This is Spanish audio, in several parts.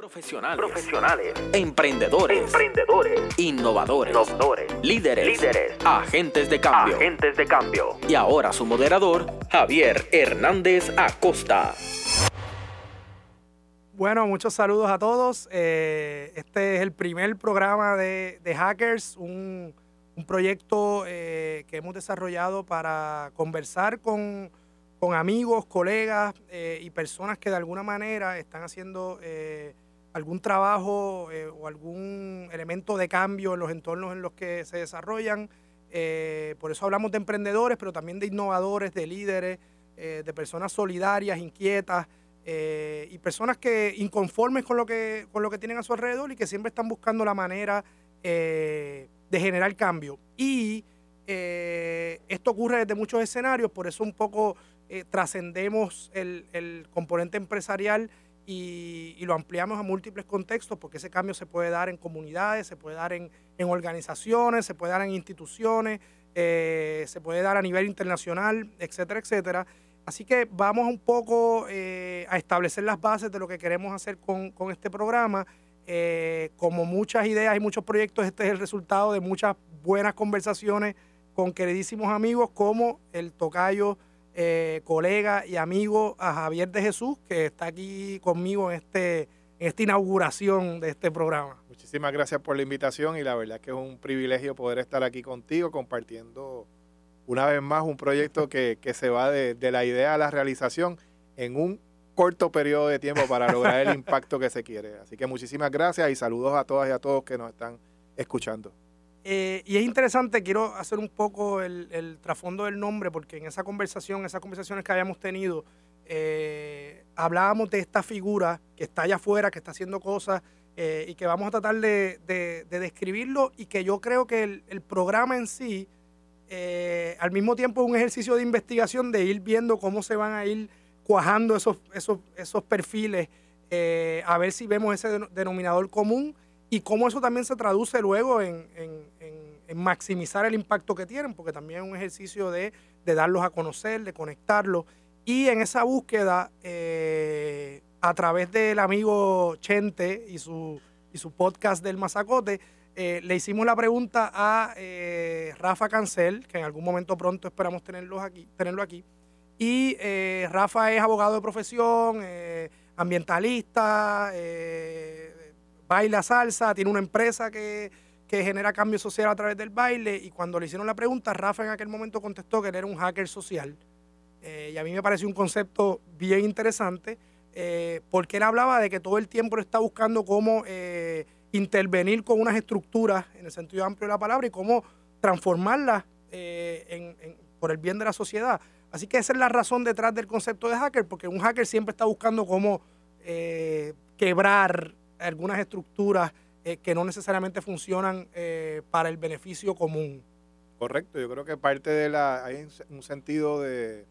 Profesionales. Profesionales. Emprendedores. Emprendedores. Innovadores. Innovadores. Líderes. Líderes. Agentes de cambio. Agentes de cambio. Y ahora su moderador, Javier Hernández Acosta. Bueno, muchos saludos a todos. Eh, este es el primer programa de, Hackers, un, proyecto eh, que hemos desarrollado para conversar con, amigos, colegas eh, y personas que de alguna manera están haciendo algún trabajo eh, o algún elemento de cambio en los entornos en los que se desarrollan. Eh, por eso hablamos de emprendedores, pero también de innovadores, de líderes, eh, de personas solidarias, inquietas y personas que inconformes con lo que, con lo que tienen a su alrededor y que siempre están buscando la manera de generar cambio. Y esto ocurre desde muchos escenarios, por eso un poco trascendemos el, el componente empresarial y, lo ampliamos a múltiples contextos porque ese cambio se puede dar en comunidades, se puede dar en, organizaciones, se puede dar en instituciones, eh, se puede dar a nivel internacional, etcétera, etcétera. Así que vamos un poco eh, a establecer las bases de lo que queremos hacer con, este programa. Eh, como muchas ideas y muchos proyectos, este es el resultado de muchas buenas conversaciones con queridísimos amigos como el tocayo eh, colega y amigo a Javier de Jesús, que está aquí conmigo en, este, esta inauguración de este programa. Muchísimas gracias por la invitación y la verdad que es un privilegio poder estar aquí contigo compartiendo una vez más un proyecto que, se va de, de la idea a la realización en un corto periodo de tiempo para lograr el impacto que se quiere. Así que muchísimas gracias y saludos a todas y a todos que nos están escuchando. Eh, y es interesante, quiero hacer un poco el, trasfondo del nombre, porque en esa conversación, esas conversaciones que habíamos tenido, eh, hablábamos de esta figura que está allá afuera, que está haciendo cosas eh, y que vamos a tratar de, describirlo y que yo creo que el, programa en sí, al mismo tiempo es un ejercicio de investigación, de ir viendo cómo se van a ir cuajando esos, esos, esos perfiles, a ver si vemos ese denominador común y cómo eso también se traduce luego en, maximizar el impacto que tienen, porque también es un ejercicio de, darlos a conocer, de conectarlos. Y en esa búsqueda, eh, a través del amigo Chente y su, y su podcast del Mazacote, eh, le hicimos la pregunta a eh, Rafa Cancel, que en algún momento pronto esperamos tenerlo aquí. Tenerlo aquí. Y Rafa es abogado de profesión, ambientalista, baila salsa, tiene una empresa que, genera cambio social a través del baile y cuando le hicieron la pregunta, Rafa en aquel momento contestó que él era un hacker social. Eh, y a mí me pareció un concepto bien interesante eh, porque él hablaba de que todo el tiempo está buscando cómo eh, intervenir con unas estructuras en el sentido amplio de la palabra y cómo transformarlas por el bien de la sociedad. Así que esa es la razón detrás del concepto de hacker, porque un hacker siempre está buscando cómo quebrar algunas estructuras eh, que no necesariamente funcionan eh, para el beneficio común. Correcto, yo creo que parte de la, hay un sentido de,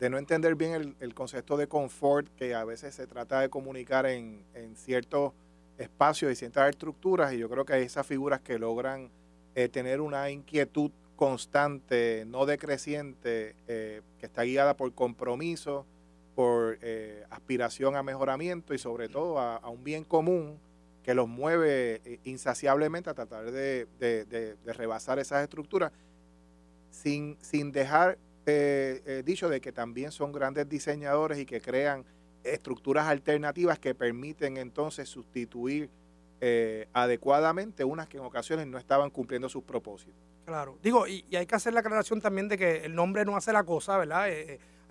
no entender bien el, concepto de confort que a veces se trata de comunicar en, ciertos espacios y ciertas estructuras y yo creo que hay esas figuras que logran eh, tener una inquietud constante, no decreciente, que está guiada por compromiso, por eh, aspiración a mejoramiento y sobre todo a, un bien común que los mueve eh, insaciablemente a tratar de, rebasar esas estructuras sin, sin dejar eh, dicho de que también son grandes diseñadores y que crean estructuras alternativas que permiten entonces sustituir adecuadamente unas que en ocasiones no estaban cumpliendo sus propósitos. Claro, digo, y, hay que hacer la aclaración también de que el nombre no hace la cosa, ¿verdad?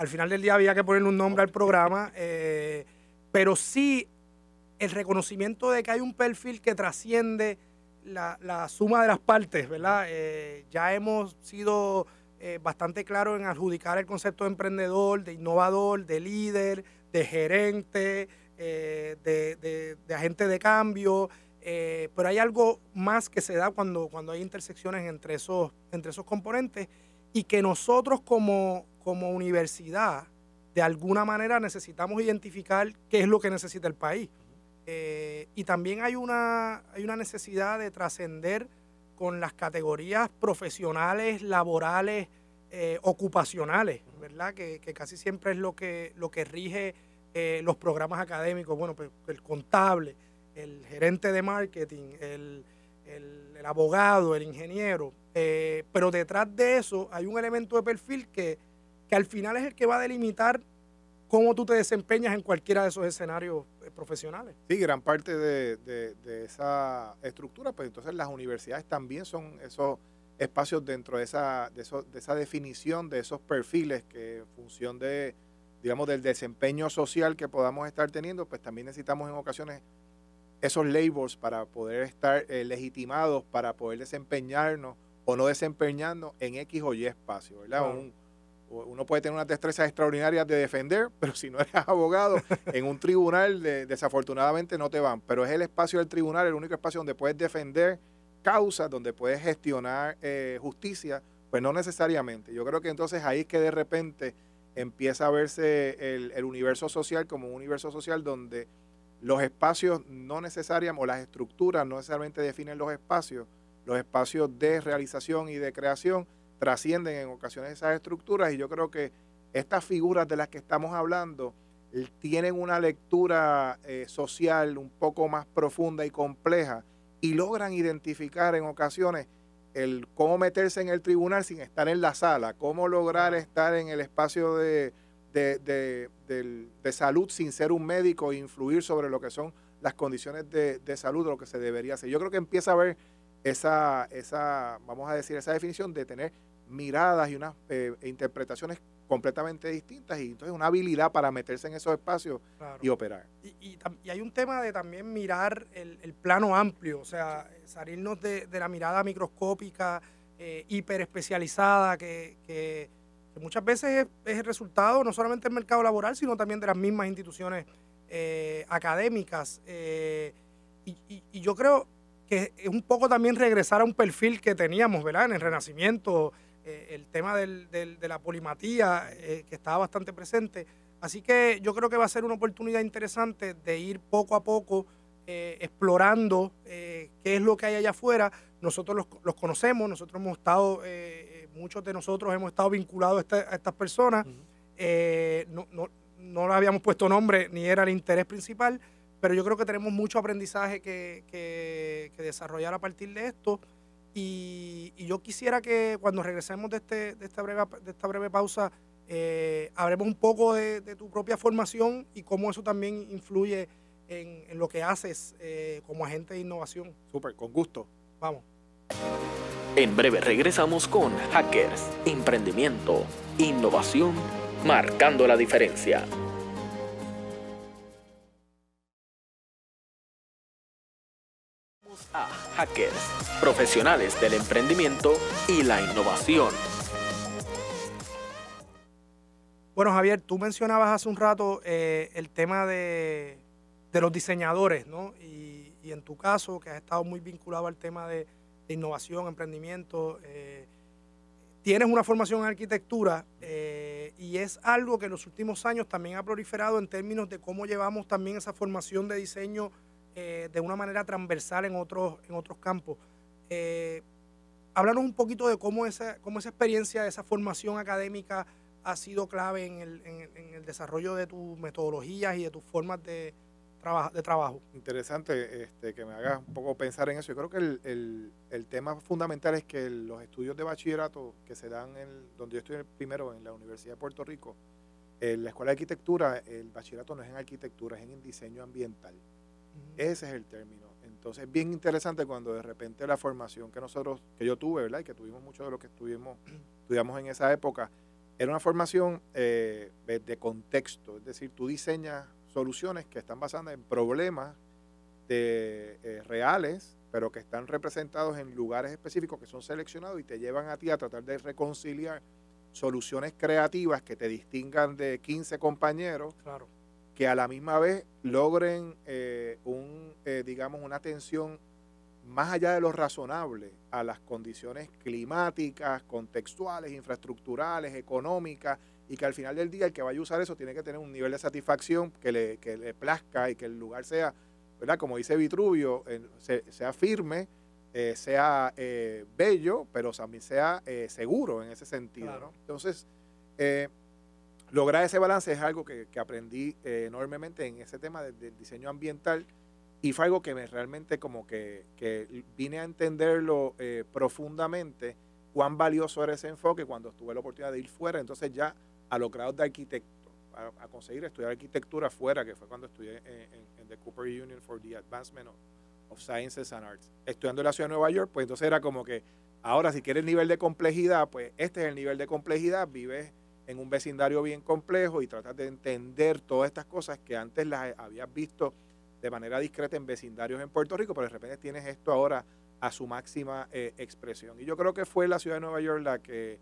Al final del día había que ponerle un nombre al programa, eh, pero sí el reconocimiento de que hay un perfil que trasciende la, suma de las partes, ¿verdad? Eh, ya hemos sido eh, bastante claros en adjudicar el concepto de emprendedor, de innovador, de líder, de gerente, de, agente de cambio, pero hay algo más que se da cuando, cuando hay intersecciones entre esos, entre esos componentes y que nosotros como, como universidad, de alguna manera necesitamos identificar qué es lo que necesita el país. Eh, y también hay una, hay una necesidad de trascender con las categorías profesionales, laborales, eh, ocupacionales, ¿verdad? Que, casi siempre es lo que, lo que rige eh, los programas académicos, bueno, pues el contable, el gerente de marketing, el, abogado, el ingeniero, pero detrás de eso hay un elemento de perfil que, que al final es el que va a delimitar cómo tú te desempeñas en cualquiera de esos escenarios eh, profesionales. Sí, gran parte de, esa estructura, pues entonces las universidades también son esos espacios dentro de esa, de, de esa definición de esos perfiles que en función de, digamos, del desempeño social que podamos estar teniendo, pues también necesitamos en ocasiones esos labels para poder estar eh, legitimados, para poder desempeñarnos o no desempeñarnos en X o Y espacio, ¿verdad? Uno puede tener unas destrezas extraordinarias de defender, pero si no eres abogado, en un tribunal desafortunadamente no te van. Pero es el espacio del tribunal, el único espacio donde puedes defender causas, donde puedes gestionar eh, justicia, pues no necesariamente. Yo creo que entonces ahí es que de repente empieza a verse el, el universo social como un universo social donde los espacios no necesariamente, o las estructuras no necesariamente definen los espacios, los espacios de realización y de creación, trascienden en ocasiones esas estructuras y yo creo que estas figuras de las que estamos hablando tienen una lectura eh, social un poco más profunda y compleja y logran identificar en ocasiones el cómo meterse en el tribunal sin estar en la sala, cómo lograr estar en el espacio de, de, salud sin ser un médico e influir sobre lo que son las condiciones de, salud de lo que se debería hacer. Yo creo que empieza a haber esa, esa, vamos a decir, esa definición de tener miradas y unas eh, interpretaciones completamente distintas y entonces una habilidad para meterse en esos espacios y operar. Y, hay un tema de también mirar el, plano amplio, o sea, salirnos de, la mirada microscópica, eh, hiper especializada, que, muchas veces es, el resultado no solamente del mercado laboral, sino también de las mismas instituciones eh, académicas. Eh, y, y, yo creo que es un poco también regresar a un perfil que teníamos, ¿verdad? En el Renacimiento, eh, el tema de la polimatía, eh, que estaba bastante presente. Así que yo creo que va a ser una oportunidad interesante de ir poco a poco eh, explorando qué es lo que hay allá afuera. Nosotros los, conocemos, nosotros hemos estado, muchos de nosotros hemos estado vinculados a, estas personas. no, no, no le habíamos puesto nombre ni era el interés principal, pero yo creo que tenemos mucho aprendizaje que, que desarrollar a partir de esto. Y, yo quisiera que cuando regresemos de, este, de, esta, breve, de esta breve pausa, eh, hablemos un poco de, tu propia formación y cómo eso también influye en, lo que haces eh, como agente de innovación. Súper, con gusto. Vamos. En breve regresamos con Hackers, Emprendimiento, Innovación, marcando la diferencia. A Hackers, profesionales del emprendimiento y la innovación. Bueno, Javier, tú mencionabas hace un rato eh, el tema de, los diseñadores, ¿no? Y, en tu caso, que has estado muy vinculado al tema de, innovación, emprendimiento, eh, tienes una formación en arquitectura eh, y es algo que en los últimos años también ha proliferado en términos de cómo llevamos también esa formación de diseño eh, de una manera transversal en otros, en otros campos. Eh, háblanos un poquito de cómo esa, cómo esa experiencia, esa formación académica ha sido clave en el, en, el desarrollo de tus metodologías y de tus formas de, de trabajo. Interesante este, que me hagas un poco pensar en eso. Yo creo que el, el, tema fundamental es que los estudios de bachillerato que se dan en donde yo estoy primero en la Universidad de Puerto Rico, en la Escuela de Arquitectura, el bachillerato no es en arquitectura, es en diseño ambiental. Ese es el término. Entonces, bien interesante cuando de repente la formación que nosotros, que yo tuve, ¿verdad? Y que tuvimos mucho de lo que estuvimos, estudiamos en esa época, era una formación eh, de contexto. Es decir, tú diseñas soluciones que están basadas en problemas de, eh, reales, pero que están representados en lugares específicos que son seleccionados y te llevan a ti a tratar de reconciliar soluciones creativas que te distingan de 15 compañeros claro que a la misma vez logren eh, un, eh, digamos, una atención más allá de lo razonable a las condiciones climáticas, contextuales, infraestructurales, económicas, y que al final del día el que vaya a usar eso tiene que tener un nivel de satisfacción que le, que le plazca y que el lugar sea, ¿verdad? Como dice Vitruvio, sea firme, eh, sea bello, pero también sea seguro en ese sentido. ¿no? Entonces, lograr ese balance es algo que, aprendí eh, enormemente en ese tema del, diseño ambiental. Y fue algo que me realmente como que, vine a entenderlo eh, profundamente cuán valioso era ese enfoque cuando tuve la oportunidad de ir fuera, entonces ya a los grados de arquitecto, a, conseguir estudiar arquitectura fuera, que fue cuando estudié en, the Cooper Union for the Advancement of, Sciences and Arts, estudiando en la ciudad de Nueva York, pues entonces era como que, ahora si quieres nivel de complejidad, pues este es el nivel de complejidad, vives en un vecindario bien complejo y tratas de entender todas estas cosas que antes las habías visto de manera discreta en vecindarios en Puerto Rico, pero de repente tienes esto ahora a su máxima eh, expresión. Y yo creo que fue la ciudad de Nueva York la que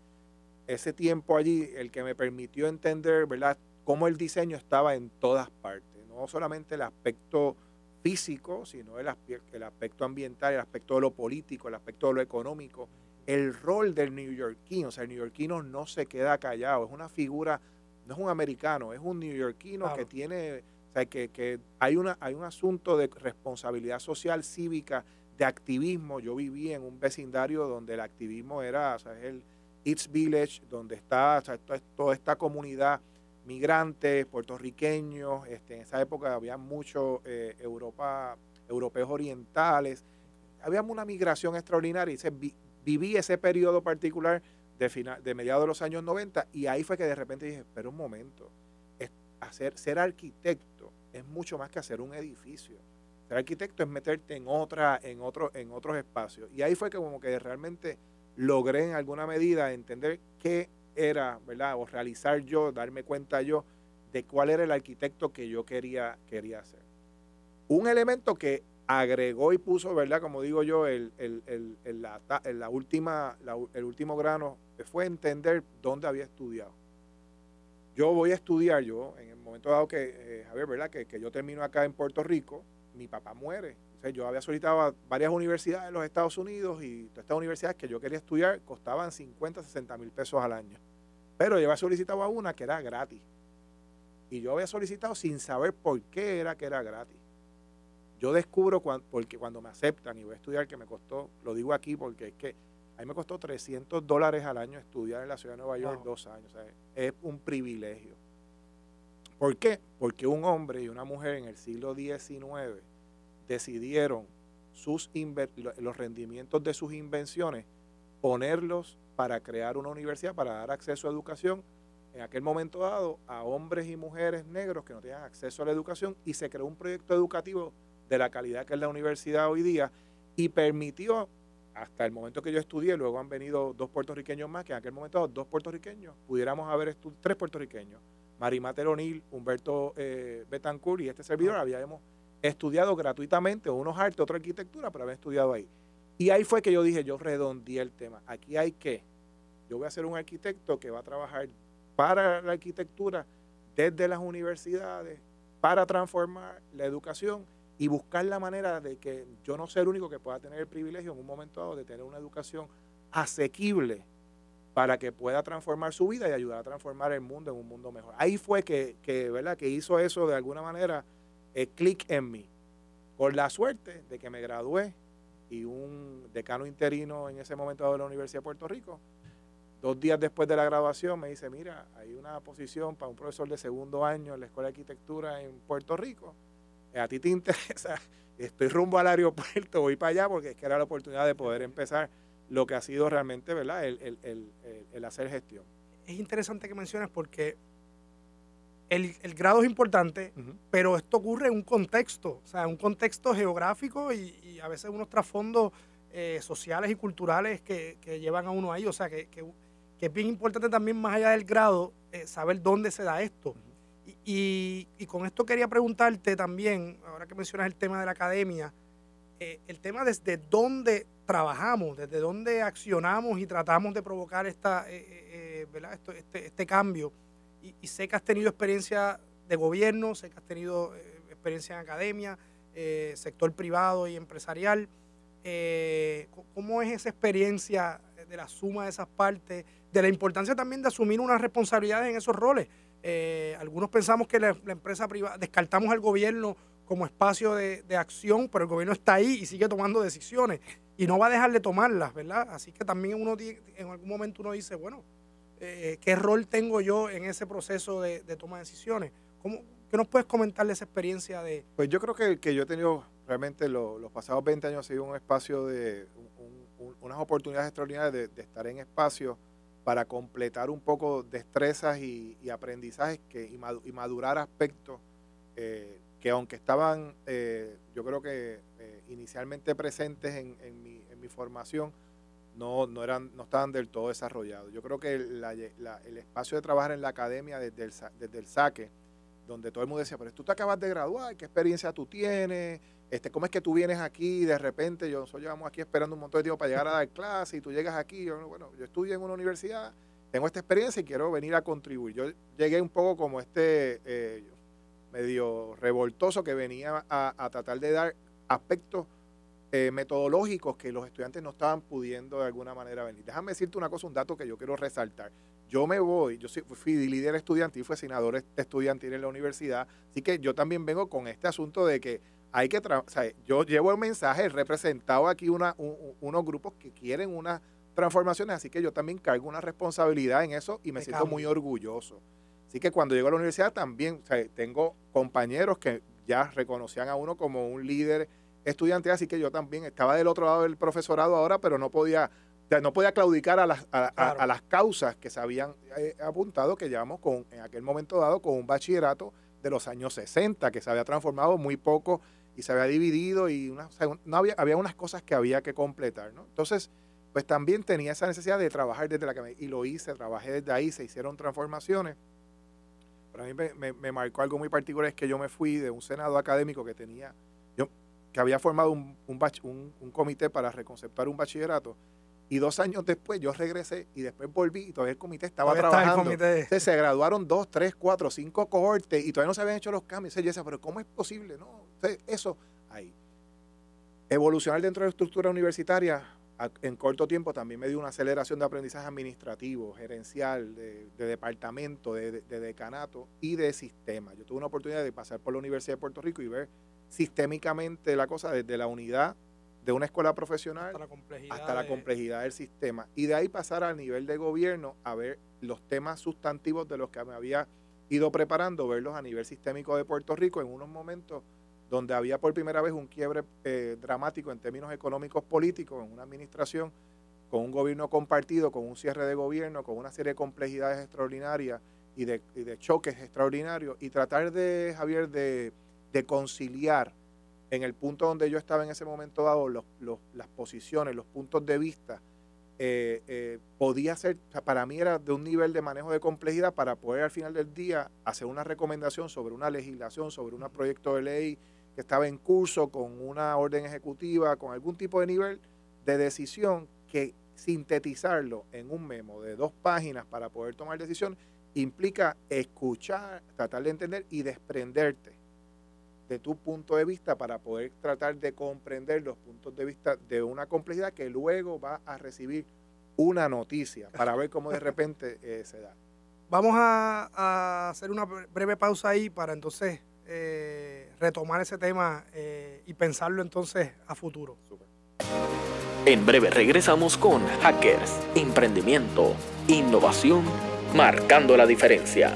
ese tiempo allí, el que me permitió entender, ¿verdad?, cómo el diseño estaba en todas partes, no solamente el aspecto físico, sino el, el aspecto ambiental, el aspecto de lo político, el aspecto de lo económico, el rol del neoyorquino, o sea, el neoyorquino no se queda callado, es una figura, no es un americano, es un neoyorquino que tiene, o sea, que, que, hay, una, hay un asunto de responsabilidad social, cívica, de activismo. Yo viví en un vecindario donde el activismo era, o sea, es el East Village, donde está o sea, toda esta comunidad migrantes, puertorriqueños, este, en esa época había muchos eh, Europa, europeos orientales, había una migración extraordinaria y viví ese periodo particular de, final, de mediados de los años 90 y ahí fue que de repente dije, pero un momento, hacer, ser arquitecto es mucho más que hacer un edificio. Ser arquitecto es meterte en otra, en en otros espacios. Y ahí fue que como que realmente logré en alguna medida entender qué era, ¿verdad? O realizar yo, darme cuenta yo de cuál era el arquitecto que yo quería, quería hacer. Un elemento que agregó y puso, ¿verdad? Como digo yo, el, la, última, el último grano fue entender dónde había estudiado. Yo voy a estudiar, yo, en el momento dado que, eh, Javier, ¿verdad? Que, que yo termino acá en Puerto Rico, mi papá muere. yo había solicitado a varias universidades en los Estados Unidos y todas estas universidades que yo quería estudiar costaban 50, 60 mil pesos al año. Pero yo había solicitado a una que era gratis. Y yo había solicitado sin saber por qué era que era gratis. Yo descubro cuando, porque cuando me aceptan y voy a estudiar, que me costó, lo digo aquí porque es que a mí me costó 300 dólares al año estudiar en la ciudad de Nueva York dos años. es un privilegio. ¿Por qué? Porque un hombre y una mujer en el siglo XIX decidieron sus los rendimientos de sus invenciones ponerlos para crear una universidad, para dar acceso a educación en aquel momento dado a hombres y mujeres negros que no tenían acceso a la educación y se creó un proyecto educativo de la calidad que es la universidad hoy día y permitió hasta el momento que yo estudié, luego han venido dos puertorriqueños más, que en aquel momento dos puertorriqueños, pudiéramos haber tres puertorriqueños, Marimate O'Neill, Humberto eh, Betancourt y este servidor habíamos estudiado gratuitamente, unos artes, otra arquitectura, pero había estudiado ahí. Y ahí fue que yo dije, yo redondeé el tema. Aquí hay que, yo voy a ser un arquitecto que va a trabajar para la arquitectura desde las universidades, para transformar la educación y buscar la manera de que yo no sea el único que pueda tener el privilegio en un momento dado de tener una educación asequible para que pueda transformar su vida y ayudar a transformar el mundo en un mundo mejor. Ahí fue que, ¿verdad? que hizo eso de alguna manera, el clic en mí. Con la suerte de que me gradué y un decano interino en ese momento de la Universidad de Puerto Rico, dos días después de la graduación me dice, mira, hay una posición para un profesor de segundo año en la Escuela de Arquitectura en Puerto Rico. A ti te interesa, estoy rumbo al aeropuerto, voy para allá porque es que era la oportunidad de poder empezar lo que ha sido realmente ¿verdad? El, hacer gestión. Es interesante que menciones porque el, grado es importante, pero esto ocurre en un contexto, o sea, un contexto geográfico y, a veces unos trasfondos eh, sociales y culturales que, llevan a uno ahí, o sea, que, es bien importante también más allá del grado eh, saber dónde se da esto. Y, con esto quería preguntarte también, ahora que mencionas el tema de la academia, eh, el tema desde dónde trabajamos, desde dónde accionamos y tratamos de provocar esta, eh, eh, este, este, cambio. Y, sé que has tenido experiencia de gobierno, sé que has tenido experiencia en academia, sector privado y empresarial. ¿Cómo es esa experiencia de la suma de esas partes, de la importancia también de asumir unas responsabilidades en esos roles? Algunos pensamos que la, empresa privada, descartamos al gobierno como espacio de, acción, pero el gobierno está ahí y sigue tomando decisiones y no va a dejar de tomarlas, ¿verdad? Así que también uno en algún momento uno dice, bueno, eh, ¿qué rol tengo yo en ese proceso de, toma de decisiones? ¿Cómo, ¿Qué nos puedes comentar de esa experiencia de...? Pues yo creo que, que yo he tenido realmente los pasados 20 años ha sido un espacio de unas oportunidades extraordinarias de, estar en espacio para completar un poco destrezas y, aprendizajes que, y, madurar aspectos eh, que aunque estaban, eh, yo creo que eh, inicialmente presentes en, en, mi, en, mi, formación, no, no, eran, no estaban del todo desarrollados. Yo creo que el espacio de trabajar en la academia desde el, desde el saque, donde todo el mundo decía, pero tú te acabas de graduar, ¿qué experiencia tú tienes? Este, ¿Cómo es que tú vienes aquí y de repente, yo, nosotros llevamos aquí esperando un montón de tiempo para llegar a dar clase y tú llegas aquí, yo, bueno, yo estudio en una universidad, tengo esta experiencia y quiero venir a contribuir. Yo llegué un poco como este, eh, medio revoltoso que venía a, tratar de dar aspectos eh, metodológicos que los estudiantes no estaban pudiendo de alguna manera venir. Déjame decirte una cosa, un dato que yo quiero resaltar. Yo me voy, yo fui líder estudiantil, fui senador estudiantil en la universidad, así que yo también vengo con este asunto de que hay que, o sea, yo llevo el mensaje, he representado aquí una, unos grupos que quieren unas transformaciones, así que yo también cargo una responsabilidad en eso y me siento muy orgulloso. Así que cuando llego a la universidad también tengo compañeros que ya reconocían a uno como un líder estudiantil, así que yo también estaba del otro lado del profesorado ahora, pero no podía, no podía claudicar a las, a, las causas que se habían eh, apuntado, que llevamos con, en aquel momento dado con un bachillerato de los años 60, que se había transformado muy poco y se había dividido y no había, había unas cosas que había que completar, ¿no? Entonces, pues también tenía esa necesidad de trabajar desde la que y lo hice, trabajé desde ahí, se hicieron transformaciones para mí me, marcó algo muy particular, es que yo me fui de un senado académico que tenía, yo, que había formado un, un, comité para reconceptuar un bachillerato, y dos años después yo regresé y después volví y todavía el comité estaba trabajando. se graduaron dos, tres, cuatro, cinco cohortes y todavía no se habían hecho los cambios. Y yo decía, pero ¿cómo es posible? No, eso ahí. Evolucionar dentro de la estructura universitaria en corto tiempo también me dio una aceleración de aprendizaje administrativo, gerencial, de, departamento, de, decanato y de sistema. Yo tuve una oportunidad de pasar por la Universidad de Puerto Rico y ver sistémicamente la cosa desde la unidad de una escuela profesional hasta la complejidad, del sistema. Y de ahí pasar al nivel de gobierno a ver los temas sustantivos de los que me había ido preparando, verlos a nivel sistémico de Puerto Rico en unos momentos donde había por primera vez un quiebre eh, dramático en términos económicos políticos en una administración con un gobierno compartido, con un cierre de gobierno, con una serie de complejidades extraordinarias y de, choques extraordinarios, y tratar de, Javier, de, conciliar en el punto donde yo estaba en ese momento dado, las posiciones, los puntos de vista, eh, eh, podía ser, para mí era de un nivel de manejo de complejidad para poder al final del día hacer una recomendación sobre una legislación, sobre un proyecto de ley, que estaba en curso con una orden ejecutiva, con algún tipo de nivel de decisión que sintetizarlo en un memo de dos páginas para poder tomar decisión implica escuchar, tratar de entender y desprenderte de tu punto de vista para poder tratar de comprender los puntos de vista de una complejidad que luego va a recibir una noticia para ver cómo de repente eh, se da. Vamos a, a, hacer una breve pausa ahí para entonces eh, retomar ese tema eh, y pensarlo entonces a futuro. En breve regresamos con Hackers, Emprendimiento, Innovación, Marcando la Diferencia.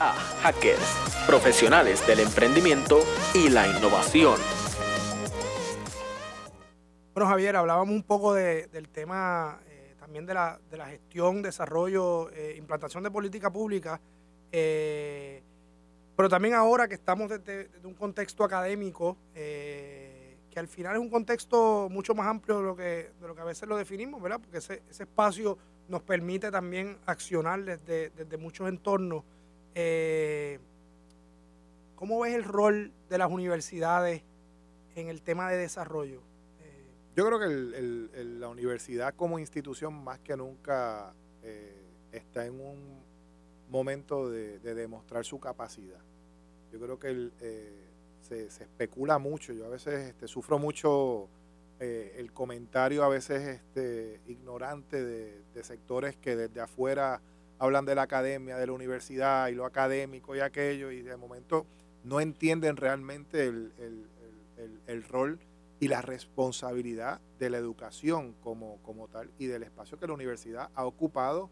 A Hackers, profesionales del emprendimiento y la innovación. Bueno, Javier, hablábamos un poco del tema también de la, de la gestión, desarrollo, eh, implantación de política pública, eh, pero también ahora que estamos desde, un contexto académico, eh, que al final es un contexto mucho más amplio de lo que, de lo que a veces lo definimos, ¿verdad? Porque ese, ese espacio nos permite también accionar desde, desde muchos entornos. ¿Cómo ves el rol de las universidades en el tema de desarrollo? Yo creo que la universidad como institución más que nunca eh, está en un momento de, demostrar su capacidad. Yo creo que eh, se, especula mucho, yo a veces este, sufro mucho eh, el comentario a veces este, ignorante de, sectores que desde afuera hablan de la academia, de la universidad y lo académico y aquello y de momento no entienden realmente el, el rol y la responsabilidad de la educación como, como tal y del espacio que la universidad ha ocupado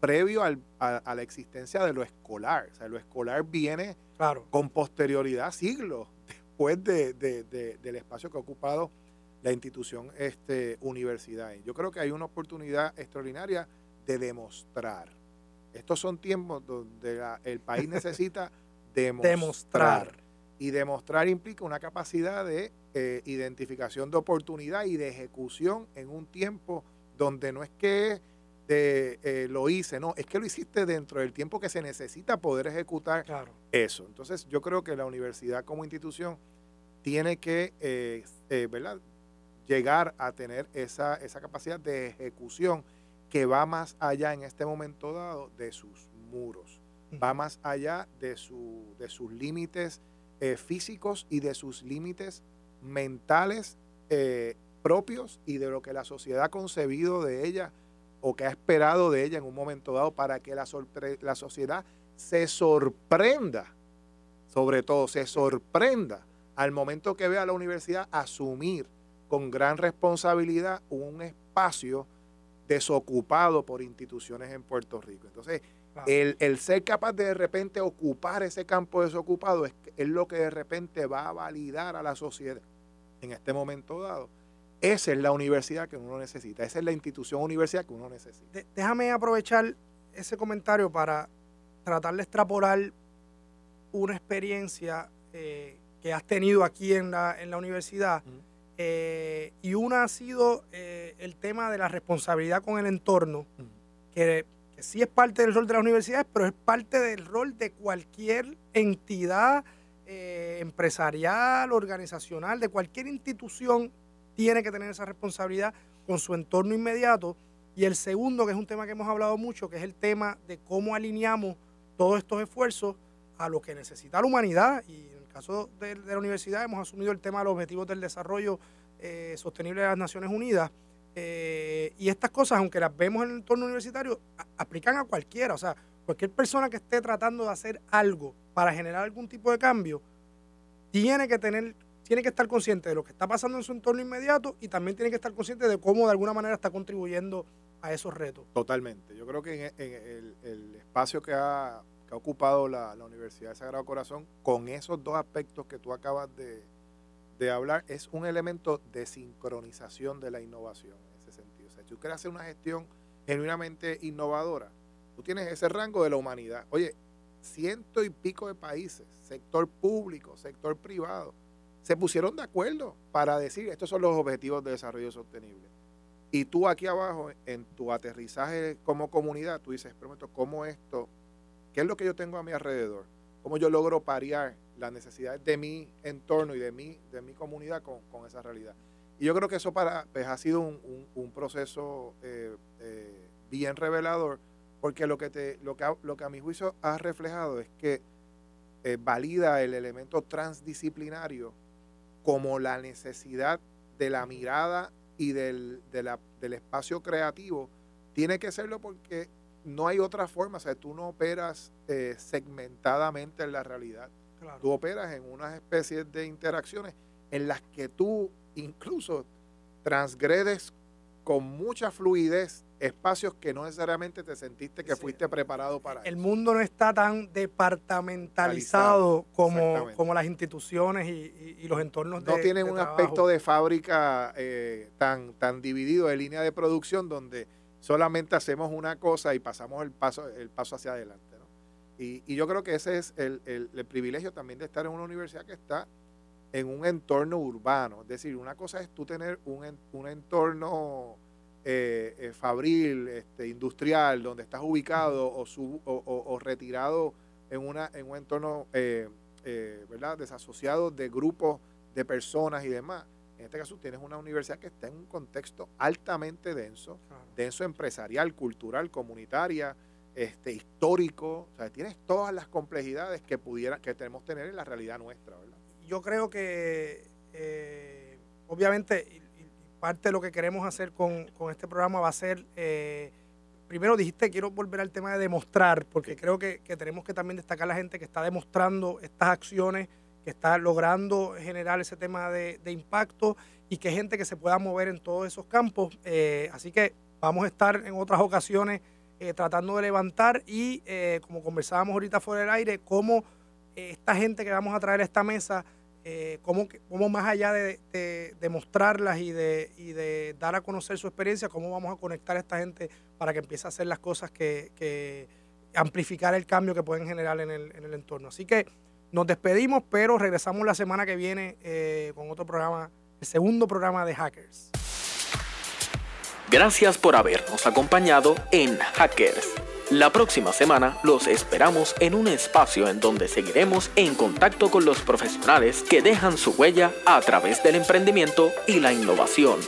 previo a, la existencia de lo escolar. O sea, lo escolar viene con posterioridad, siglos después de, del espacio que ha ocupado la institución este, universidad. Yo creo que hay una oportunidad extraordinaria de demostrar. Estos son tiempos donde el país necesita demostrar. Y demostrar implica una capacidad de eh, identificación de oportunidad y de ejecución en un tiempo donde no es que eh, lo hice, no, es que lo hiciste dentro del tiempo que se necesita poder ejecutar eso. Entonces yo creo que la universidad como institución tiene que eh, ¿verdad? llegar a tener esa, esa capacidad de ejecución que va más allá en este momento dado de sus muros, va más allá de, su, de sus límites eh, físicos y de sus límites mentales eh, propios y de lo que la sociedad ha concebido de ella o que ha esperado de ella en un momento dado para que la, la sociedad se sorprenda, sobre todo se sorprenda al momento que vea a la universidad asumir con gran responsabilidad un espacio desocupado por instituciones en Puerto Rico. Entonces, el, ser capaz de de repente ocupar ese campo desocupado es, es lo que de repente va a validar a la sociedad en este momento dado. Esa es la universidad que uno necesita, esa es la institución universidad que uno necesita. déjame aprovechar ese comentario para tratar de extrapolar una experiencia eh, que has tenido aquí en la, en la universidad. Eh, y una ha sido eh, el tema de la responsabilidad con el entorno, que, sí es parte del rol de las universidades, pero es parte del rol de cualquier entidad eh, empresarial, organizacional, de cualquier institución, tiene que tener esa responsabilidad con su entorno inmediato. Y el segundo, que es un tema que hemos hablado mucho, que es el tema de cómo alineamos todos estos esfuerzos a lo que necesita la humanidad. Y caso de, la universidad hemos asumido el tema de los objetivos del desarrollo eh, sostenible de las Naciones Unidas. Eh, y estas cosas, aunque las vemos en el entorno universitario, aplican a cualquiera. O sea, cualquier persona que esté tratando de hacer algo para generar algún tipo de cambio, tiene que tener, tiene que estar consciente de lo que está pasando en su entorno inmediato y también tiene que estar consciente de cómo de alguna manera está contribuyendo a esos retos. Totalmente. Yo creo que en, el espacio que ha que ha ocupado la, Universidad de Sagrado Corazón con esos dos aspectos que tú acabas de, hablar es un elemento de sincronización de la innovación en ese sentido. O sea, si tú quieres hacer una gestión genuinamente innovadora, tú tienes ese rango de la humanidad. Oye, ciento y pico de países, sector público, sector privado, se pusieron de acuerdo para decir estos son los objetivos de desarrollo sostenible. Y tú aquí abajo, en tu aterrizaje como comunidad, tú dices, prometo, ¿cómo esto ¿Qué es lo que yo tengo a mi alrededor? ¿Cómo yo logro parear las necesidades de mi entorno y de mi, de mi comunidad con, esa realidad? Y yo creo que eso para, pues, ha sido un, proceso eh, eh, bien revelador, porque lo que, te, lo, que lo que a mi juicio ha reflejado es que eh, valida el elemento transdisciplinario como la necesidad de la mirada y del, del espacio creativo. Tiene que serlo porque no hay otra forma, o sea, tú no operas eh, segmentadamente en la realidad. Tú operas en unas especies de interacciones en las que tú incluso transgredes con mucha fluidez espacios que no necesariamente te sentiste que fuiste preparado para. El mundo no está tan departamentalizado como, como las instituciones y, los entornos no tienen un aspecto de fábrica eh, tan, tan dividido de línea de producción donde solamente hacemos una cosa y pasamos el paso, el paso hacia adelante. Y, yo creo que ese es el, privilegio también de estar en una universidad que está en un entorno urbano. Es decir, una cosa es tú tener un, un entorno eh, eh, fabril, este, industrial, donde estás ubicado o, o, retirado en, una, en un entorno eh, ¿verdad? desasociado de grupos de personas y demás. En este caso tienes una universidad que está en un contexto altamente denso, denso empresarial, cultural, comunitaria, este, histórico. O sea, tienes todas las complejidades que pudiera, que tenemos tener en la realidad nuestra, ¿verdad? Yo creo que eh, obviamente parte de lo que queremos hacer con, este programa va a ser eh, primero dijiste, quiero volver al tema de demostrar, porque creo que, que, tenemos que también destacar a la gente que está demostrando estas acciones que está logrando generar ese tema de, impacto y que gente que se pueda mover en todos esos campos. Eh, así que vamos a estar en otras ocasiones eh, tratando de levantar y, eh, como conversábamos ahorita fuera del aire, cómo esta gente que vamos a traer a esta mesa, cómo, cómo, más allá de, mostrarlas y de, y de dar a conocer su experiencia, cómo vamos a conectar a esta gente para que empiece a hacer las cosas que, que amplificar el cambio que pueden generar en el, en el entorno. Así que nos despedimos, pero regresamos la semana que viene eh, con otro programa, el segundo programa de Hackers. Gracias por habernos acompañado en Hackers. La próxima semana los esperamos en un espacio en donde seguiremos en contacto con los profesionales que dejan su huella a través del emprendimiento y la innovación.